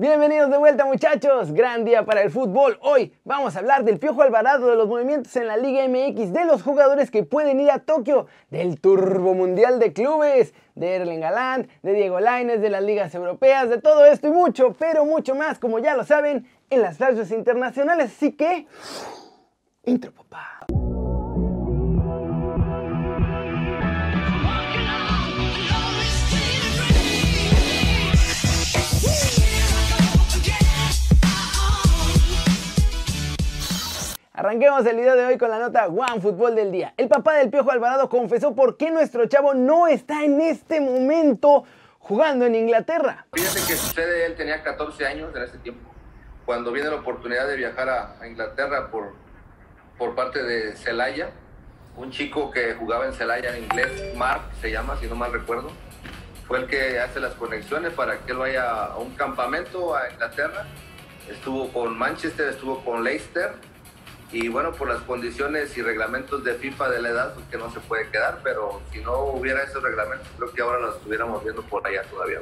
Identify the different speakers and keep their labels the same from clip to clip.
Speaker 1: Bienvenidos de vuelta muchachos, gran día para el fútbol. Hoy vamos a hablar del Piojo Alvarado, de los movimientos en la Liga MX, de los jugadores que pueden ir a Tokio, del Turbo Mundial de Clubes, de Erling Haaland, de Diego Lainez, de las ligas europeas, de todo esto y mucho, pero mucho más, como ya lo saben, en las clases internacionales. Así que, intro papá. Arranquemos el video de hoy con la nota One Fútbol del día. El papá del Piojo Alvarado confesó por qué nuestro chavo no está en este momento jugando en Inglaterra.
Speaker 2: Fíjate que sucede, él tenía 14 años en ese tiempo, cuando viene la oportunidad de viajar a, Inglaterra por, por parte de Celaya, un chico que jugaba en Celaya en inglés, Mark se llama, si no mal recuerdo, fue el que hace las conexiones para que él vaya a un campamento a Inglaterra. Estuvo con Manchester, estuvo con Leicester y bueno, por las condiciones y reglamentos de FIFA de la edad, pues que no se puede quedar, pero si no hubiera esos reglamentos, creo que ahora los estuviéramos viendo por allá todavía.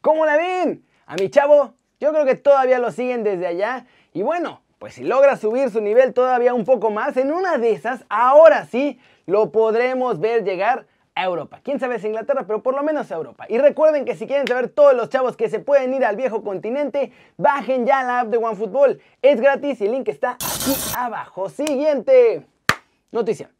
Speaker 1: ¿Cómo la ven? A mi chavo, yo creo que todavía lo siguen desde allá, y bueno, pues si logra subir su nivel todavía un poco más, en una de esas, ahora sí, lo podremos ver llegar a Europa. Quién sabe si Inglaterra, pero por lo menos a Europa. Y recuerden que si quieren saber todos los chavos que se pueden ir al viejo continente, bajen ya la app de OneFootball. Es gratis y el link está aquí abajo. Siguiente noticia.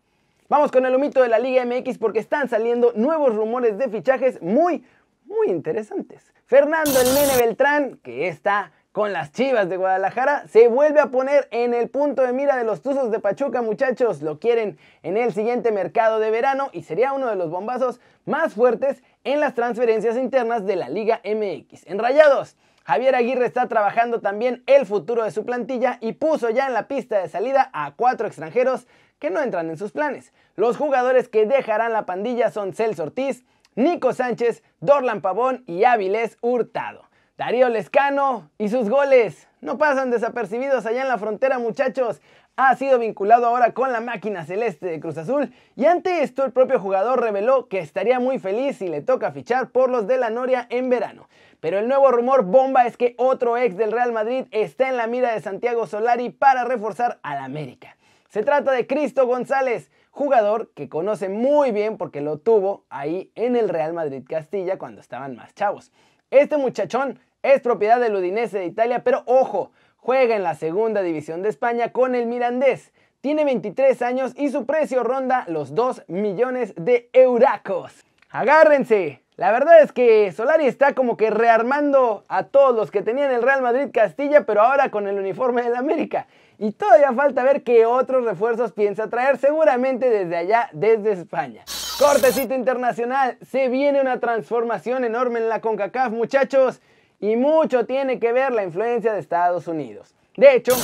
Speaker 1: Vamos con el humito de la Liga MX porque están saliendo nuevos rumores de fichajes muy, muy interesantes. Fernando el Nene Beltrán, que está con las Chivas de Guadalajara, se vuelve a poner en el punto de mira de los Tuzos de Pachuca, muchachos. Lo quieren en el siguiente mercado de verano y sería uno de los bombazos más fuertes en las transferencias internas de la Liga MX. En Rayados, Javier Aguirre está trabajando también el futuro de su plantilla y puso ya en la pista de salida a cuatro extranjeros que no entran en sus planes. Los jugadores que dejarán la pandilla son Celso Ortiz, Nico Sánchez, Dorlan Pavón y Áviles Hurtado. Darío Lescano y sus goles no pasan desapercibidos allá en la frontera, muchachos. Ha sido vinculado ahora con la máquina celeste de Cruz Azul y ante esto el propio jugador reveló que estaría muy feliz si le toca fichar por los de la Noria en verano. Pero el nuevo rumor bomba es que otro ex del Real Madrid está en la mira de Santiago Solari para reforzar al América. Se trata de Cristo González, jugador que conoce muy bien porque lo tuvo ahí en el Real Madrid Castilla cuando estaban más chavos. Este muchachón es propiedad del Udinese de Italia, pero ojo, juega en la segunda división de España con el Mirandés. Tiene 23 años y su precio ronda los 2 millones de euracos. Agárrense. La verdad es que Solari está como que rearmando a todos los que tenían el Real Madrid Castilla, pero ahora con el uniforme del América. Y todavía falta ver qué otros refuerzos piensa traer, seguramente desde allá, desde España. Cortecito internacional, se viene una transformación enorme en la CONCACAF, muchachos y mucho tiene que ver la influencia de Estados Unidos. De hecho,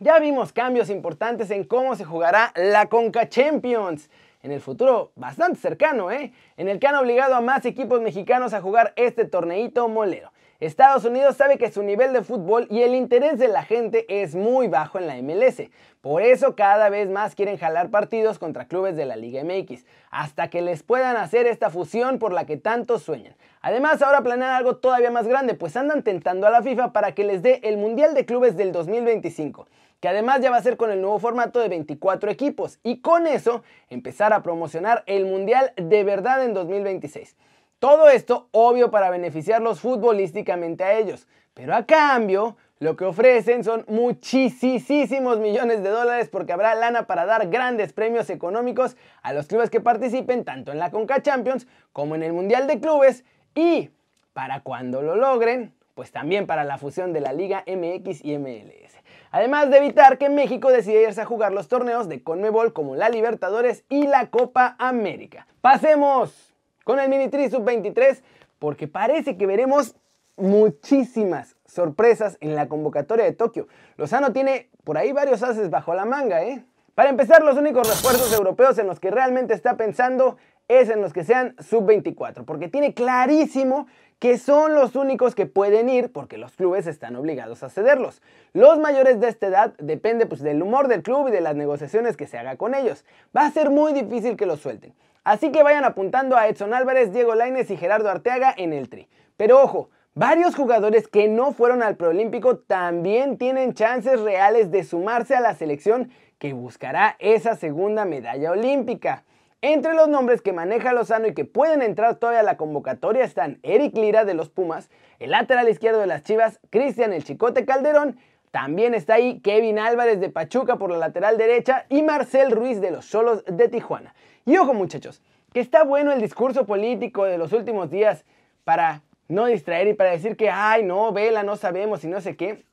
Speaker 1: ya vimos cambios importantes en cómo se jugará la Conca Champions en el futuro bastante cercano, ¿eh? en el que han obligado a más equipos mexicanos a jugar este torneito molero. Estados Unidos sabe que su nivel de fútbol y el interés de la gente es muy bajo en la MLS. Por eso cada vez más quieren jalar partidos contra clubes de la Liga MX, hasta que les puedan hacer esta fusión por la que tantos sueñan. Además, ahora planean algo todavía más grande, pues andan tentando a la FIFA para que les dé el Mundial de Clubes del 2025 que además ya va a ser con el nuevo formato de 24 equipos y con eso empezar a promocionar el Mundial de verdad en 2026. Todo esto obvio para beneficiarlos futbolísticamente a ellos, pero a cambio lo que ofrecen son muchísimos millones de dólares porque habrá lana para dar grandes premios económicos a los clubes que participen tanto en la Conca Champions como en el Mundial de Clubes y para cuando lo logren, pues también para la fusión de la Liga MX y MLS. Además de evitar que México decida irse a jugar los torneos de CONMEBOL como la Libertadores y la Copa América. Pasemos con el Mini Tri Sub-23 porque parece que veremos muchísimas sorpresas en la convocatoria de Tokio. Lozano tiene por ahí varios haces bajo la manga, ¿eh? Para empezar, los únicos refuerzos europeos en los que realmente está pensando es en los que sean sub-24, porque tiene clarísimo que son los únicos que pueden ir porque los clubes están obligados a cederlos. Los mayores de esta edad depende pues, del humor del club y de las negociaciones que se haga con ellos. Va a ser muy difícil que los suelten. Así que vayan apuntando a Edson Álvarez, Diego Laines y Gerardo Arteaga en el tri. Pero ojo, Varios jugadores que no fueron al preolímpico también tienen chances reales de sumarse a la selección que buscará esa segunda medalla olímpica. Entre los nombres que maneja Lozano y que pueden entrar todavía a la convocatoria están Eric Lira de los Pumas, el lateral izquierdo de las Chivas, Cristian el Chicote Calderón, también está ahí Kevin Álvarez de Pachuca por la lateral derecha y Marcel Ruiz de los Solos de Tijuana. Y ojo muchachos, que está bueno el discurso político de los últimos días para no distraer y para decir que, ay, no, vela, no sabemos y no sé qué.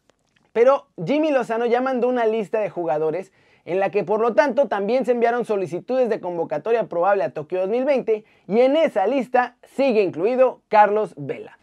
Speaker 1: Pero Jimmy Lozano ya mandó una lista de jugadores en la que por lo tanto también se enviaron solicitudes de convocatoria probable a Tokio 2020 y en esa lista sigue incluido Carlos Vela.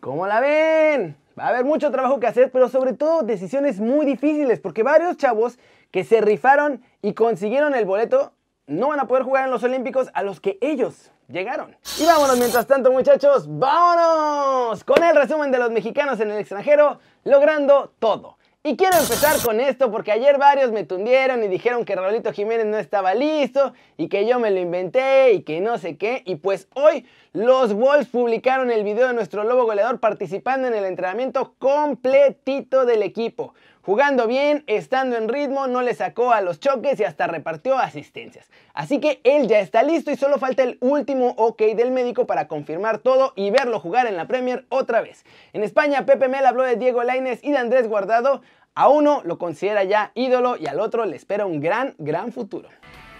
Speaker 1: ¿Cómo la ven? Va a haber mucho trabajo que hacer, pero sobre todo decisiones muy difíciles, porque varios chavos que se rifaron y consiguieron el boleto no van a poder jugar en los Olímpicos a los que ellos llegaron. Y vámonos mientras tanto muchachos, vámonos con el resumen de los mexicanos en el extranjero, logrando todo. Y quiero empezar con esto porque ayer varios me tundieron y dijeron que Raulito Jiménez no estaba listo y que yo me lo inventé y que no sé qué. Y pues hoy los Wolves publicaron el video de nuestro lobo goleador participando en el entrenamiento completito del equipo jugando bien, estando en ritmo, no le sacó a los choques y hasta repartió asistencias. Así que él ya está listo y solo falta el último ok del médico para confirmar todo y verlo jugar en la Premier otra vez. En España, Pepe Mel habló de Diego Lainez y de Andrés Guardado. A uno lo considera ya ídolo y al otro le espera un gran, gran futuro.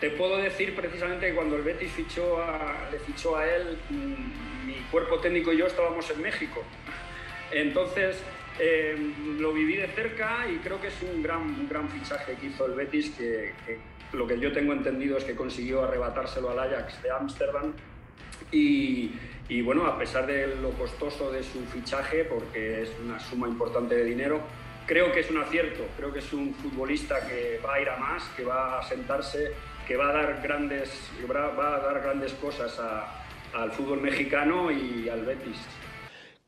Speaker 3: Te puedo decir precisamente que cuando el Betis fichó a, le fichó a él, mm, mi cuerpo técnico y yo estábamos en México. Entonces, eh, lo viví de cerca y creo que es un gran, gran fichaje que hizo el Betis, que, lo que yo tengo entendido es que consiguió arrebatárselo al Ajax de Ámsterdam. Y, y, bueno, a pesar de lo costoso de su fichaje, porque es una suma importante de dinero, creo que es un acierto. Creo que es un futbolista que va a ir a más, que va a sentarse, que va a dar grandes, va a dar grandes cosas al fútbol mexicano y al Betis.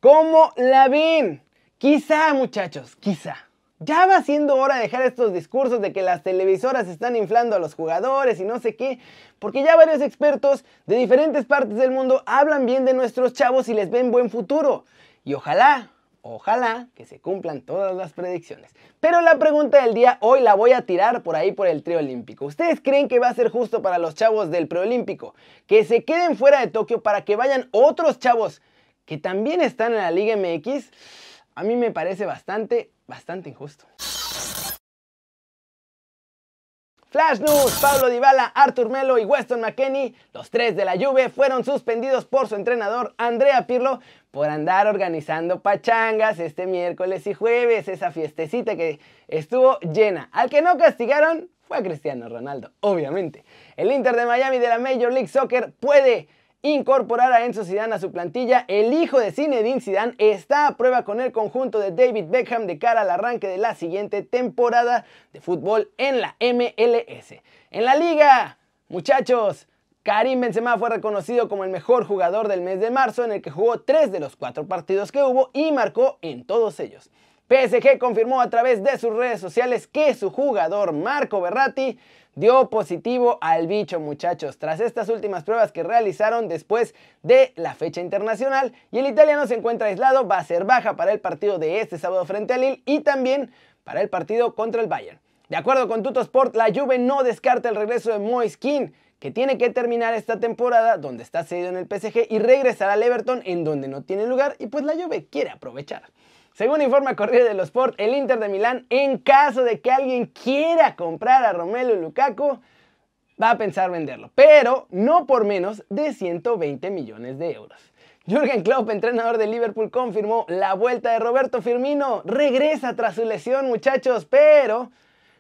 Speaker 1: ¿Cómo la ven? Quizá, muchachos, quizá. Ya va siendo hora de dejar estos discursos de que las televisoras están inflando a los jugadores y no sé qué, porque ya varios expertos de diferentes partes del mundo hablan bien de nuestros chavos y les ven buen futuro. Y ojalá, ojalá que se cumplan todas las predicciones. Pero la pregunta del día hoy la voy a tirar por ahí por el trío olímpico. ¿Ustedes creen que va a ser justo para los chavos del preolímpico que se queden fuera de Tokio para que vayan otros chavos que también están en la Liga MX? A mí me parece bastante, bastante injusto. Flash News, Pablo Dybala, Artur Melo y Weston McKenney, los tres de la Juve, fueron suspendidos por su entrenador Andrea Pirlo por andar organizando pachangas este miércoles y jueves, esa fiestecita que estuvo llena. Al que no castigaron fue a Cristiano Ronaldo, obviamente. El Inter de Miami de la Major League Soccer puede incorporar a Enzo Zidane a su plantilla. El hijo de Zinedine Zidane está a prueba con el conjunto de David Beckham de cara al arranque de la siguiente temporada de fútbol en la MLS. En la liga, muchachos, Karim Benzema fue reconocido como el mejor jugador del mes de marzo en el que jugó tres de los cuatro partidos que hubo y marcó en todos ellos. PSG confirmó a través de sus redes sociales que su jugador Marco Berratti dio positivo al bicho muchachos tras estas últimas pruebas que realizaron después de la fecha internacional y el italiano se encuentra aislado, va a ser baja para el partido de este sábado frente al Lille y también para el partido contra el Bayern. De acuerdo con Tutosport, la Juve no descarta el regreso de Moise que tiene que terminar esta temporada donde está cedido en el PSG y regresar al Everton en donde no tiene lugar y pues la Juve quiere aprovechar. Según informa Corriere dello Sport, el Inter de Milán, en caso de que alguien quiera comprar a Romelu Lukaku, va a pensar venderlo, pero no por menos de 120 millones de euros. Jürgen Klopp, entrenador de Liverpool, confirmó la vuelta de Roberto Firmino. Regresa tras su lesión, muchachos, pero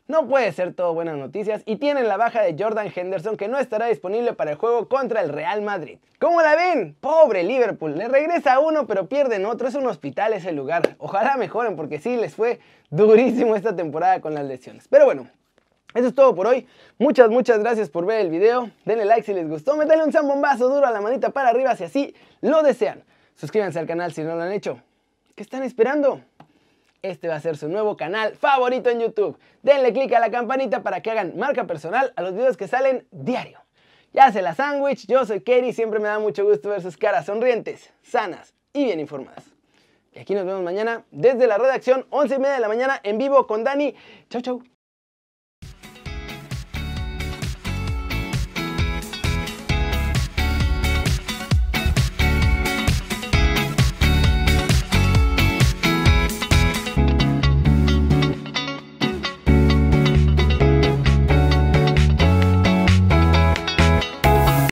Speaker 1: no puede ser todo buenas noticias y tienen la baja de Jordan Henderson que no estará disponible para el juego contra el Real Madrid. ¿Cómo la ven? Pobre Liverpool, le regresa uno pero pierden otro, es un hospital ese lugar. Ojalá mejoren porque sí, les fue durísimo esta temporada con las lesiones. Pero bueno, eso es todo por hoy. Muchas, muchas gracias por ver el video. Denle like si les gustó. Métanle un zambombazo duro a la manita para arriba si así lo desean. Suscríbanse al canal si no lo han hecho. ¿Qué están esperando? Este va a ser su nuevo canal favorito en YouTube. Denle click a la campanita para que hagan marca personal a los videos que salen diario. Ya se la sándwich, yo soy Kerry, siempre me da mucho gusto ver sus caras sonrientes, sanas y bien informadas. Y aquí nos vemos mañana desde la redacción, 11 y media de la mañana, en vivo con Dani. Chau, chau.